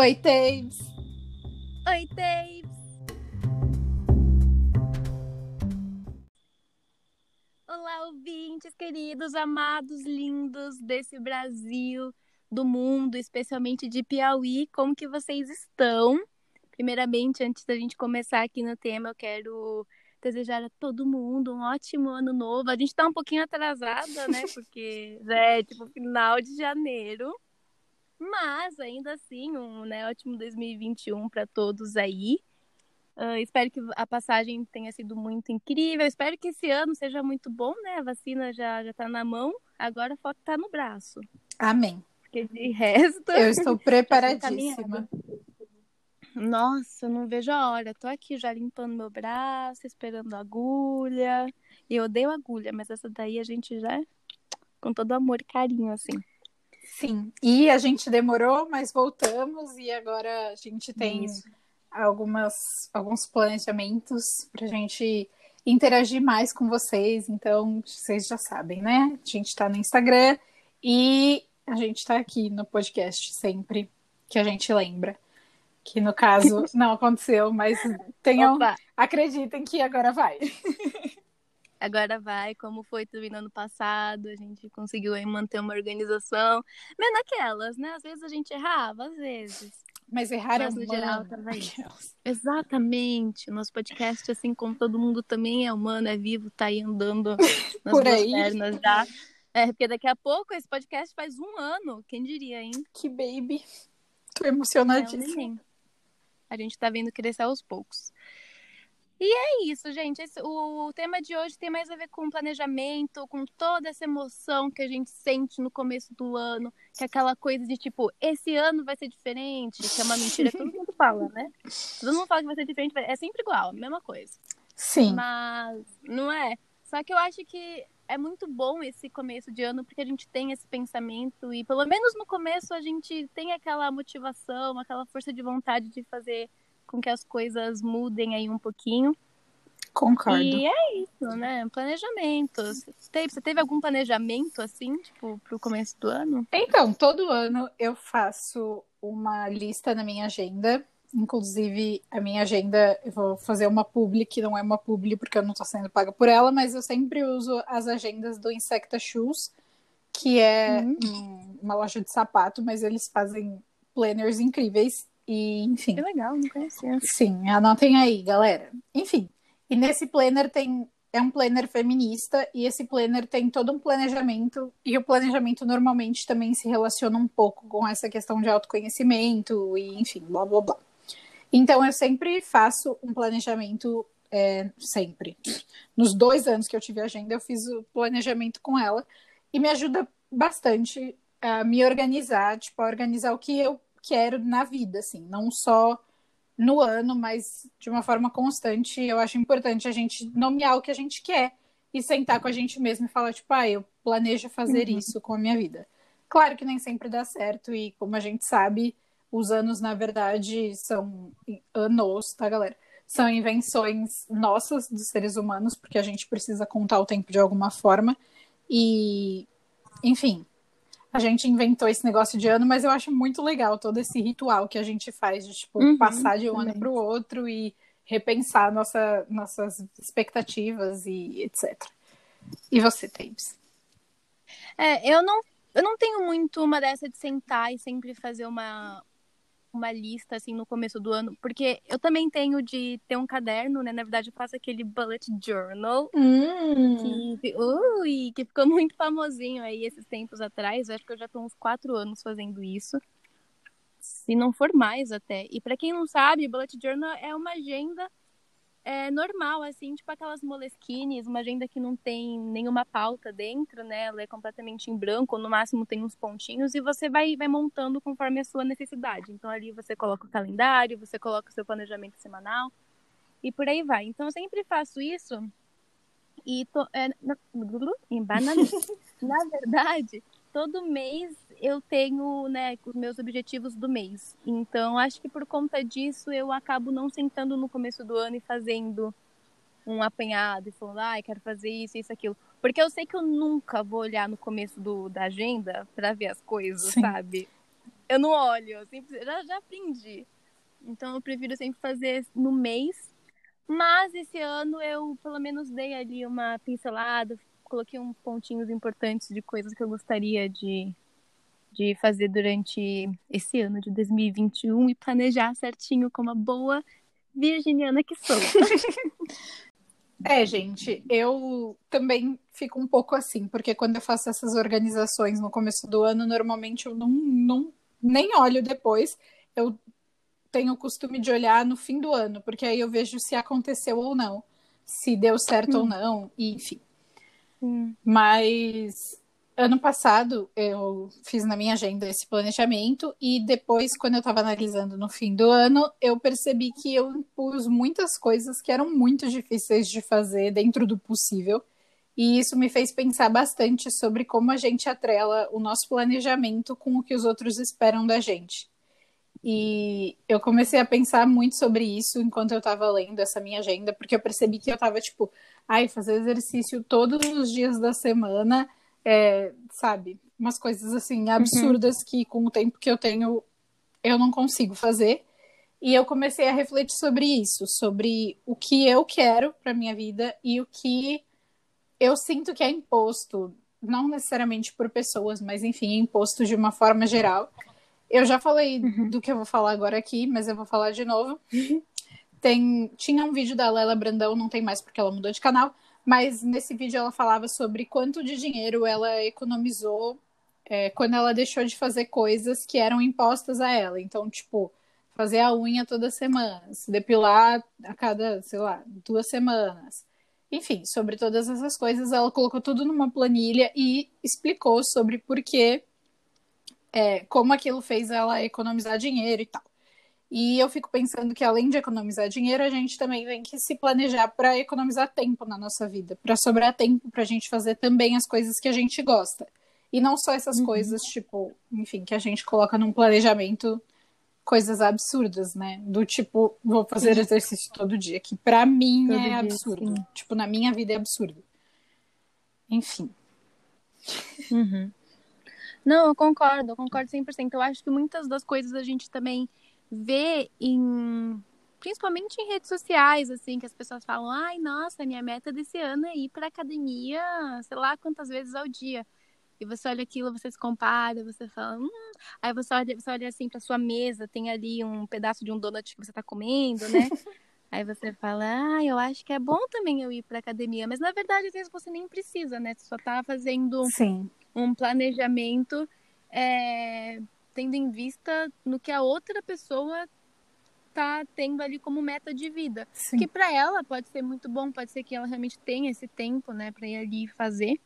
Oi, Taves. Oi, Taves. Olá, ouvintes queridos, amados, lindos desse Brasil, do mundo, especialmente de Piauí. Como que vocês estão? Primeiramente, antes da gente começar aqui no tema, eu quero desejar a todo mundo um ótimo ano novo. A gente tá um pouquinho atrasada, né? Porque já é tipo final de janeiro. Mas ainda assim, um né, ótimo 2021 para todos aí. Uh, espero que a passagem tenha sido muito incrível. Espero que esse ano seja muito bom, né? A vacina já, já tá na mão, agora falta tá no braço. Amém. Porque de resto. Eu estou preparadíssima. Nossa, não vejo a hora. Tô aqui já limpando meu braço, esperando a agulha. E eu odeio agulha, mas essa daí a gente já com todo amor e carinho, assim. Sim. E a gente demorou, mas voltamos e agora a gente tem Isso. algumas alguns planejamentos pra gente interagir mais com vocês. Então, vocês já sabem, né? A gente tá no Instagram e a gente tá aqui no podcast sempre que a gente lembra que no caso não aconteceu, mas tenham, Opa. acreditem que agora vai. Agora vai, como foi também no ano passado, a gente conseguiu aí manter uma organização. Mas naquelas, né? Às vezes a gente errava, às vezes. Mas errar é no geral também. Exatamente. Nosso podcast, assim como todo mundo também é humano, é vivo, tá aí andando nas Por aí. pernas já. É, porque daqui a pouco esse podcast faz um ano, quem diria, hein? Que baby. Tô emocionadíssima. É a gente tá vendo crescer aos poucos. E é isso, gente. Esse, o tema de hoje tem mais a ver com planejamento, com toda essa emoção que a gente sente no começo do ano, que é aquela coisa de tipo, esse ano vai ser diferente, que é uma mentira que todo mundo fala, né? Todo mundo fala que vai ser diferente, é sempre igual, a mesma coisa. Sim. Mas não é. Só que eu acho que é muito bom esse começo de ano porque a gente tem esse pensamento e pelo menos no começo a gente tem aquela motivação, aquela força de vontade de fazer com que as coisas mudem aí um pouquinho. Concordo. E é isso, né? Planejamento. Você teve, algum planejamento assim, tipo, pro começo do ano? Então, todo ano eu faço uma lista na minha agenda Inclusive, a minha agenda, eu vou fazer uma publi, que não é uma publi porque eu não estou sendo paga por ela, mas eu sempre uso as agendas do Insecta Shoes, que é uhum. uma loja de sapato, mas eles fazem planners incríveis. E, enfim. Que legal, não conhecia. Sim, anotem aí, galera. Enfim, e nesse planner tem. É um planner feminista e esse planner tem todo um planejamento e o planejamento normalmente também se relaciona um pouco com essa questão de autoconhecimento e enfim, blá blá blá. Então, eu sempre faço um planejamento, é, sempre. Nos dois anos que eu tive agenda, eu fiz o planejamento com ela e me ajuda bastante a me organizar, tipo, a organizar o que eu quero na vida, assim, não só no ano, mas de uma forma constante. Eu acho importante a gente nomear o que a gente quer e sentar com a gente mesmo e falar, tipo, ah, eu planejo fazer uhum. isso com a minha vida. Claro que nem sempre dá certo, e como a gente sabe, os anos, na verdade, são anos, tá, galera? São invenções nossas dos seres humanos, porque a gente precisa contar o tempo de alguma forma. E, enfim, a gente inventou esse negócio de ano, mas eu acho muito legal todo esse ritual que a gente faz de, tipo, uhum, passar de um também. ano para o outro e repensar nossa, nossas expectativas e etc. E você, Tabes? É, eu não, eu não tenho muito uma dessa de sentar e sempre fazer uma, uma lista assim no começo do ano, porque eu também tenho de ter um caderno, né? Na verdade, eu faço aquele bullet journal hum. que, ui, que ficou muito famosinho aí esses tempos atrás. Eu acho que eu já tô uns quatro anos fazendo isso. Se não for mais até. E para quem não sabe, bullet journal é uma agenda é normal, assim, tipo aquelas moleskines, uma agenda que não tem nenhuma pauta dentro, né? Ela é completamente em branco, no máximo tem uns pontinhos, e você vai, vai montando conforme a sua necessidade. Então ali você coloca o calendário, você coloca o seu planejamento semanal, e por aí vai. Então eu sempre faço isso, e tô, é, na, na verdade, todo mês eu tenho, né, os meus objetivos do mês. Então, acho que por conta disso eu acabo não sentando no começo do ano e fazendo um apanhado e falando, ai, ah, quero fazer isso, isso, aquilo. Porque eu sei que eu nunca vou olhar no começo do, da agenda para ver as coisas, Sim. sabe? eu não olho, eu sempre, já, já aprendi. Então eu prefiro sempre fazer no mês. Mas esse ano eu pelo menos dei ali uma pincelada, coloquei uns pontinhos importantes de coisas que eu gostaria de, de fazer durante esse ano de 2021 e planejar certinho como a boa virginiana que sou. É, gente, eu também fico um pouco assim, porque quando eu faço essas organizações no começo do ano, normalmente eu não, não nem olho depois. Eu tenho o costume de olhar no fim do ano, porque aí eu vejo se aconteceu ou não, se deu certo hum. ou não, e enfim. Hum. Mas ano passado eu fiz na minha agenda esse planejamento e depois, quando eu estava analisando no fim do ano, eu percebi que eu impus muitas coisas que eram muito difíceis de fazer dentro do possível. E isso me fez pensar bastante sobre como a gente atrela o nosso planejamento com o que os outros esperam da gente. E eu comecei a pensar muito sobre isso enquanto eu estava lendo essa minha agenda, porque eu percebi que eu estava tipo, ai, fazer exercício todos os dias da semana é, sabe? Umas coisas assim uhum. absurdas uhum. que com o tempo que eu tenho eu não consigo fazer. E eu comecei a refletir sobre isso, sobre o que eu quero para minha vida e o que eu sinto que é imposto, não necessariamente por pessoas, mas enfim, imposto de uma forma geral. Eu já falei uhum. do que eu vou falar agora aqui, mas eu vou falar de novo. Tem, tinha um vídeo da Lela Brandão, não tem mais porque ela mudou de canal, mas nesse vídeo ela falava sobre quanto de dinheiro ela economizou é, quando ela deixou de fazer coisas que eram impostas a ela. Então, tipo, fazer a unha toda semana, se depilar a cada, sei lá, duas semanas. Enfim, sobre todas essas coisas, ela colocou tudo numa planilha e explicou sobre por que, é, como aquilo fez ela economizar dinheiro e tal. E eu fico pensando que além de economizar dinheiro, a gente também tem que se planejar para economizar tempo na nossa vida, para sobrar tempo para a gente fazer também as coisas que a gente gosta. E não só essas uhum. coisas, tipo, enfim, que a gente coloca num planejamento coisas absurdas, né? Do tipo, vou fazer exercício todo dia, que para mim todo é absurdo. Tipo, na minha vida é absurdo. Enfim. Uhum. Não, eu concordo, eu concordo 100%. Eu acho que muitas das coisas a gente também vê em principalmente em redes sociais, assim, que as pessoas falam, ai, nossa, minha meta desse ano é ir pra academia, sei lá quantas vezes ao dia. E você olha aquilo, você se compara, você fala, hum. Aí você olha, você olha assim pra sua mesa, tem ali um pedaço de um donut que você tá comendo, né? Aí você fala, ah, eu acho que é bom também eu ir pra academia. Mas na verdade, às vezes você nem precisa, né? Você só tá fazendo Sim. um planejamento é, tendo em vista no que a outra pessoa tá tendo ali como meta de vida. Sim. Que para ela pode ser muito bom, pode ser que ela realmente tenha esse tempo, né, para ir ali fazer.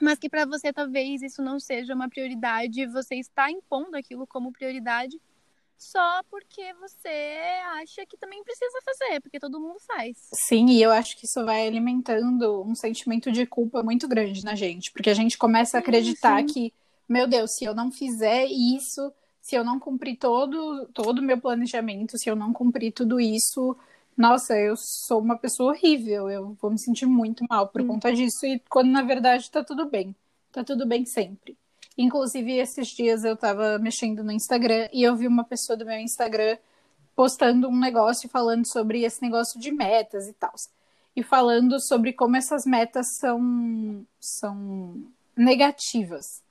Mas que para você talvez isso não seja uma prioridade, você está impondo aquilo como prioridade só porque você acha que também precisa fazer, porque todo mundo faz. Sim, e eu acho que isso vai alimentando um sentimento de culpa muito grande na gente, porque a gente começa a acreditar sim, sim. que meu Deus, se eu não fizer isso, se eu não cumprir todo todo o meu planejamento, se eu não cumprir tudo isso, nossa, eu sou uma pessoa horrível, eu vou me sentir muito mal por hum. conta disso, e quando na verdade tá tudo bem, tá tudo bem sempre. Inclusive, esses dias eu tava mexendo no Instagram e eu vi uma pessoa do meu Instagram postando um negócio falando sobre esse negócio de metas e tal. E falando sobre como essas metas são, são negativas.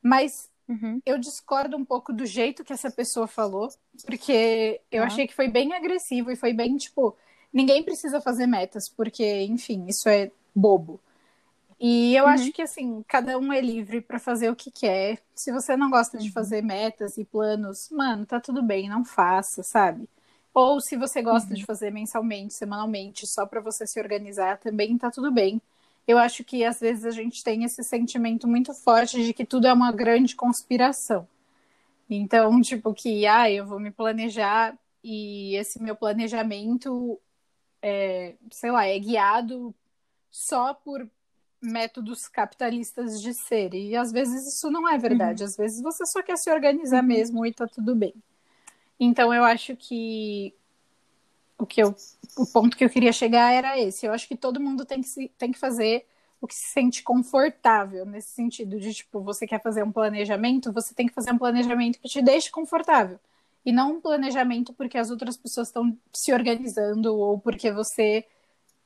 Mas uhum. eu discordo um pouco do jeito que essa pessoa falou, porque eu ah. achei que foi bem agressivo e foi bem tipo: ninguém precisa fazer metas, porque, enfim, isso é bobo. E eu uhum. acho que, assim, cada um é livre para fazer o que quer. Se você não gosta de uhum. fazer metas e planos, mano, tá tudo bem, não faça, sabe? Ou se você gosta uhum. de fazer mensalmente, semanalmente, só para você se organizar, também tá tudo bem eu acho que às vezes a gente tem esse sentimento muito forte de que tudo é uma grande conspiração. Então, tipo, que ah, eu vou me planejar e esse meu planejamento, é, sei lá, é guiado só por métodos capitalistas de ser. E às vezes isso não é verdade. Uhum. Às vezes você só quer se organizar uhum. mesmo e tá tudo bem. Então eu acho que o que eu o ponto que eu queria chegar era esse. Eu acho que todo mundo tem que, se, tem que fazer tipo, que se sente confortável nesse sentido de, tipo, você quer fazer um planejamento, você tem que fazer um planejamento que te deixe confortável. E não um planejamento porque as outras pessoas estão se organizando ou porque você,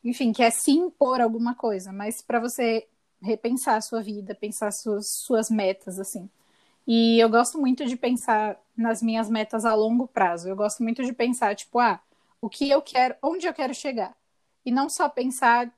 enfim, quer se impor alguma coisa, mas para você repensar a sua vida, pensar suas, suas metas, assim. E eu gosto muito de pensar nas minhas metas a longo prazo. Eu gosto muito de pensar, tipo, ah, o que eu quero, onde eu quero chegar. E não só pensar,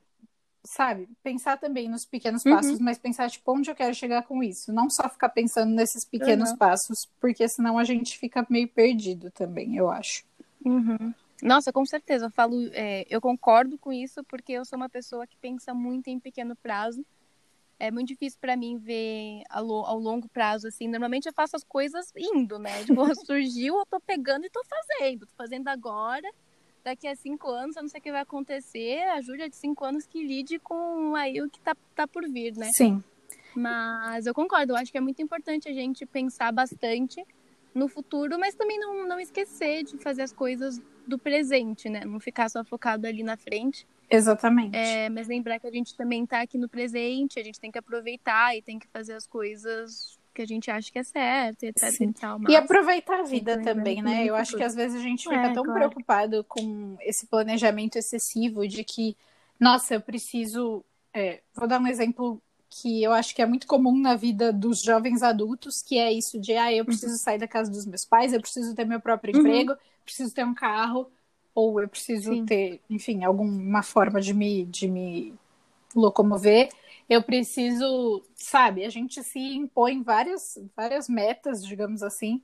sabe, pensar também nos pequenos uhum. passos, mas pensar, tipo, onde eu quero chegar com isso. Não só ficar pensando nesses pequenos uhum. passos, porque senão a gente fica meio perdido também, eu acho. Uhum. Nossa, com certeza. Eu falo, é, eu concordo com isso, porque eu sou uma pessoa que pensa muito em pequeno prazo é muito difícil para mim ver ao, ao, longo prazo, assim. Normalmente eu faço as coisas indo, né? Tipo, surgiu, eu tô pegando e tô fazendo. Tô fazendo agora. Daqui a cinco anos, eu não sei o que vai acontecer. A Júlia de cinco anos que lide com aí o que tá, tá por vir, né? Sim. Mas eu concordo, eu acho que é muito importante a gente pensar bastante no futuro, mas também não, não esquecer de fazer as coisas do presente, né? Não ficar só focado ali na frente. Exatamente. É, mas lembrar que a gente também está aqui no presente, a gente tem que aproveitar e tem que fazer as coisas que a gente acha que é certo, etc. E, tal, e aproveitar a vida também, né? Eu acho que às vezes a gente fica é, tão claro. preocupado com esse planejamento excessivo de que, nossa, eu preciso. É, vou dar um exemplo que eu acho que é muito comum na vida dos jovens adultos, que é isso de, ah, eu preciso uhum. sair da casa dos meus pais, eu preciso ter meu próprio uhum. emprego, preciso ter um carro, ou eu preciso Sim. ter, enfim, alguma forma de me, de me locomover. Eu preciso, sabe, a gente se impõe várias, várias metas, digamos assim,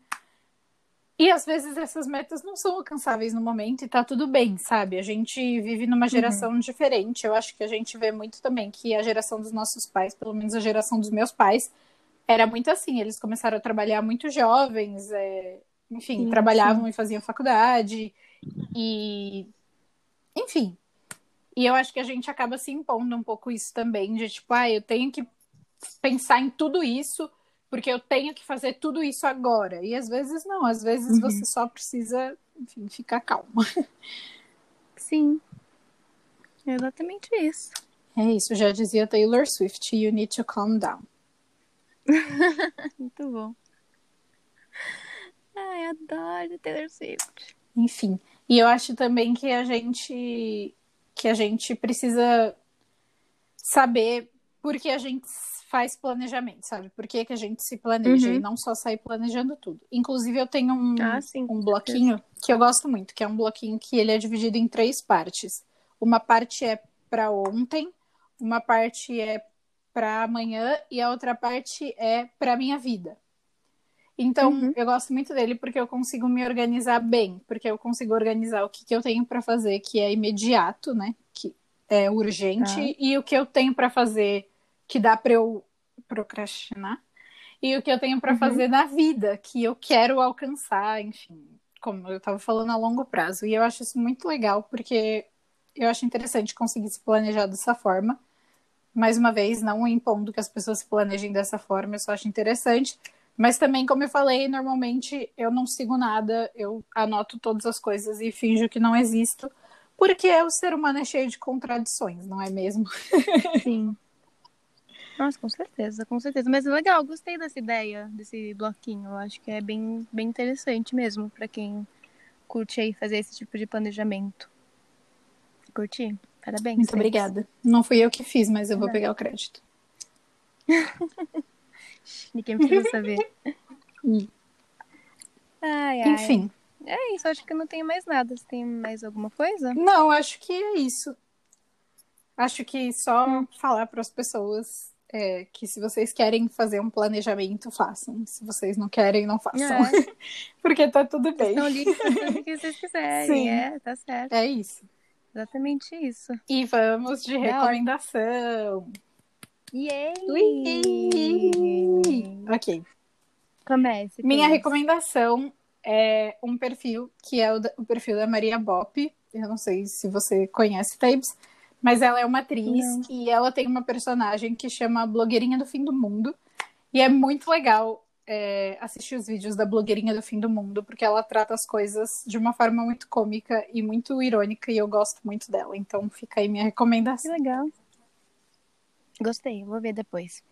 e às vezes essas metas não são alcançáveis no momento e tá tudo bem, sabe? A gente vive numa geração uhum. diferente. Eu acho que a gente vê muito também que a geração dos nossos pais, pelo menos a geração dos meus pais, era muito assim. Eles começaram a trabalhar muito jovens, é... enfim, sim, trabalhavam sim. e faziam faculdade. E. Enfim. E eu acho que a gente acaba se impondo um pouco isso também, de tipo, ah, eu tenho que pensar em tudo isso porque eu tenho que fazer tudo isso agora. E às vezes não, às vezes uhum. você só precisa, enfim, ficar calma. Sim. É exatamente isso. É isso, já dizia Taylor Swift, you need to calm down. Muito bom. Ai, adoro Taylor Swift. Enfim, e eu acho também que a gente que a gente precisa saber por que a gente faz planejamento, sabe? Por que, que a gente se planeja uhum. e não só sair planejando tudo. Inclusive, eu tenho um, ah, sim, um bloquinho que eu gosto muito, que é um bloquinho que ele é dividido em três partes. Uma parte é para ontem, uma parte é para amanhã e a outra parte é para minha vida. Então, uhum. eu gosto muito dele porque eu consigo me organizar bem, porque eu consigo organizar o que, que eu tenho para fazer que é imediato, né? Que é urgente, ah. e o que eu tenho para fazer que dá para eu procrastinar e o que eu tenho para uhum. fazer na vida, que eu quero alcançar, enfim, como eu estava falando a longo prazo. E eu acho isso muito legal, porque eu acho interessante conseguir se planejar dessa forma. Mais uma vez, não impondo que as pessoas se planejem dessa forma, eu só acho interessante. Mas também, como eu falei, normalmente eu não sigo nada, eu anoto todas as coisas e finjo que não existo, porque o ser humano é cheio de contradições, não é mesmo? Sim. Nossa, com certeza, com certeza. Mas legal, gostei dessa ideia, desse bloquinho. Eu acho que é bem, bem interessante mesmo para quem curte aí fazer esse tipo de planejamento. Curti? Parabéns. Muito obrigada. Não fui eu que fiz, mas eu vou pegar o crédito. Ninguém precisa saber. ai, ai. Enfim. É isso, acho que não tenho mais nada. Você tem mais alguma coisa? Não, acho que é isso. Acho que só hum. falar para as pessoas é, que se vocês querem fazer um planejamento, façam. Se vocês não querem, não façam. É. Porque tá tudo bem. Estão livres o que vocês quiserem. Sim. É, tá certo. É isso. Exatamente isso. E vamos de recomendação. Yay! Ok. Comece. Minha recomendação é um perfil que é o, o perfil da Maria Bop. Eu não sei se você conhece Tabes mas ela é uma atriz Não. e ela tem uma personagem que chama Blogueirinha do Fim do Mundo. E é muito legal é, assistir os vídeos da Blogueirinha do Fim do Mundo, porque ela trata as coisas de uma forma muito cômica e muito irônica, e eu gosto muito dela. Então fica aí minha recomendação. Que legal. Gostei, vou ver depois.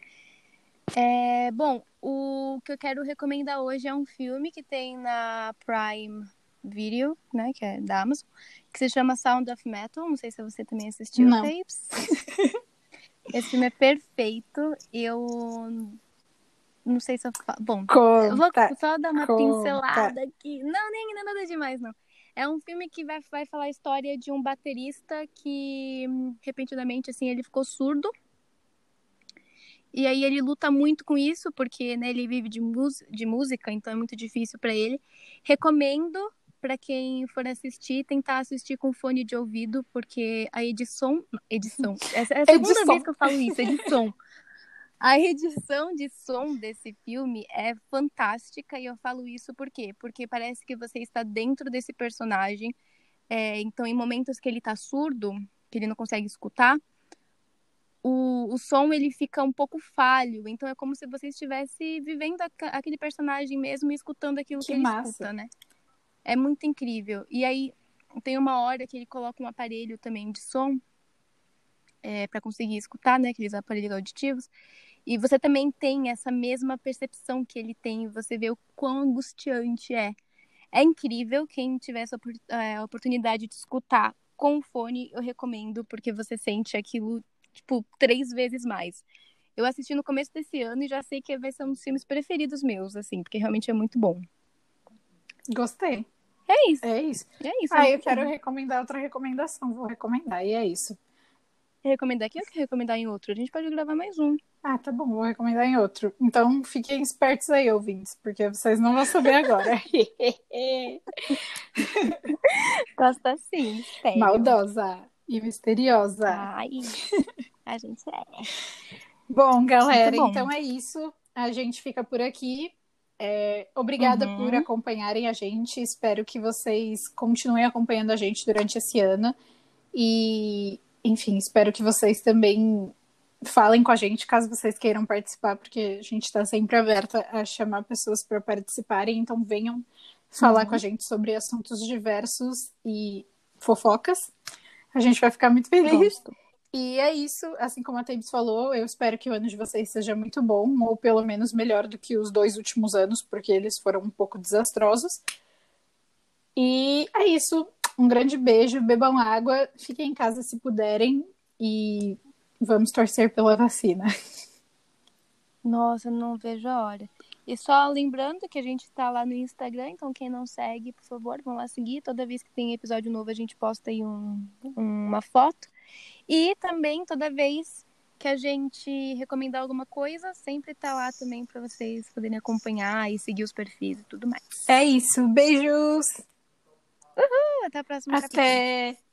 É, bom, o que eu quero recomendar hoje é um filme que tem na Prime Video, né, que é da Amazon, que se chama Sound of Metal. Não sei se você também assistiu, Não. Tapes. Esse filme é perfeito. Eu não sei se eu falo. Bom, eu vou Conta. só dar uma conta. pincelada aqui. Não, nem nada demais, não. É um filme que vai, vai falar a história de um baterista que, repentinamente, assim, ele ficou surdo. E aí ele luta muito com isso, porque né, ele vive de, de música, então é muito difícil pra ele. Recomendo pra quem for assistir, tentar assistir com fone de ouvido, porque a edição. Edição. Essa é a segunda Edição. vez que eu falo isso, edição. A edição de som desse filme é fantástica e eu falo isso por quê? Porque parece que você está dentro desse personagem. É, então, em momentos que ele tá surdo, que ele não consegue escutar, o, o som ele fica um pouco falho. Então, é como se você estivesse vivendo aca- aquele personagem mesmo e escutando aquilo que, Que ele massa. escuta, né? É muito incrível. E aí, tem uma hora que ele coloca um aparelho também de som é, para conseguir escutar, né? Aqueles aparelhos auditivos. E você também tem essa mesma percepção que ele tem, você vê o quão angustiante é. É incrível, quem tiver essa eh, oportunidade de escutar com fone, eu recomendo, porque você sente aquilo, tipo, três vezes mais. Eu assisti no começo desse ano e já sei que vai ser um dos filmes preferidos meus, assim, porque realmente é muito bom. Gostei. É isso, É isso. é isso. Ah, é eu quero recomendar outra recomendação. Vou recomendar. E é isso. recomendar aqui ou recomendar em outro? A gente pode gravar mais um. Ah, tá bom. Vou recomendar em outro. Então, fiquem espertos aí, ouvintes, porque vocês não vão saber agora. Gosta sim, sério. Maldosa e misteriosa. Ai, a gente é. Bom, galera, bom. então é isso. A gente fica por aqui. É, obrigada Uhum. por acompanharem a gente. Espero que vocês continuem acompanhando a gente durante esse ano. E, enfim, espero que vocês também falem com a gente caso vocês queiram participar, porque a gente está sempre aberta a chamar pessoas para participarem. Então, venham falar Uhum. com a gente sobre assuntos diversos e fofocas. A gente vai ficar muito feliz. Gosto. E é isso, assim como a Thames falou, eu espero que o ano de vocês seja muito bom, ou pelo menos melhor do que os dois últimos anos, porque eles foram um pouco desastrosos. E é isso, um grande beijo, bebam água, fiquem em casa se puderem e vamos torcer pela vacina. Nossa, não vejo a hora. E só lembrando que a gente tá lá no Instagram, então quem não segue, por favor, vão lá seguir. Toda vez que tem episódio novo, a gente posta aí um- uma foto. E também, toda vez que a gente recomendar alguma coisa, sempre tá lá também para vocês poderem acompanhar e seguir os perfis e tudo mais. É isso, beijos! Até a próxima. capítulo. Até!